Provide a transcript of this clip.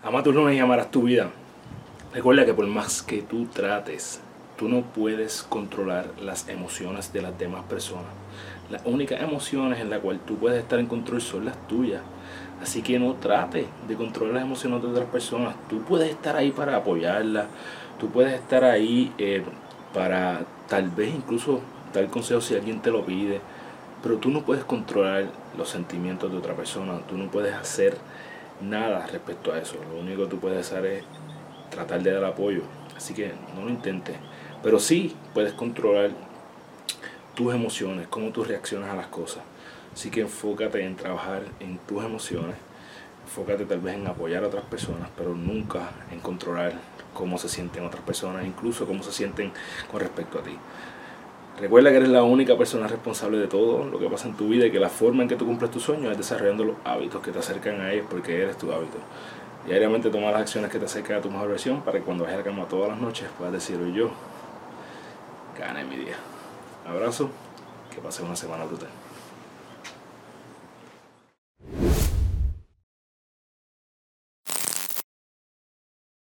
Ama tu lunes y amarás tu vida. Recuerda que por más que tú trates, tú no puedes controlar las emociones de las demás personas. Las únicas emociones en las cuales tú puedes estar en control son las tuyas. Así que no trate de controlar las emociones de otras personas. Tú puedes estar ahí para apoyarlas. Tú puedes estar ahí eh, para tal vez incluso dar consejo si alguien te lo pide. Pero tú no puedes controlar los sentimientos de otra persona. Tú no puedes hacer nada respecto a eso. Lo único que tú puedes hacer es tratar de dar apoyo. Así que no lo intentes. Pero sí puedes controlar tus emociones, cómo tú reaccionas a las cosas. Así que enfócate en trabajar en tus emociones. Enfócate tal vez en apoyar a otras personas, pero nunca en controlar cómo se sienten otras personas, incluso cómo se sienten con respecto a ti. Recuerda que eres la única persona responsable de todo lo que pasa en tu vida y que la forma en que tú cumples tus sueños es desarrollando los hábitos que te acercan a ellos porque eres tu hábito. Diariamente toma las acciones que te acercan a tu mejor versión para que cuando vayas a la cama todas las noches puedas decir hoy yo gané mi día. Abrazo, que pases una semana brutal.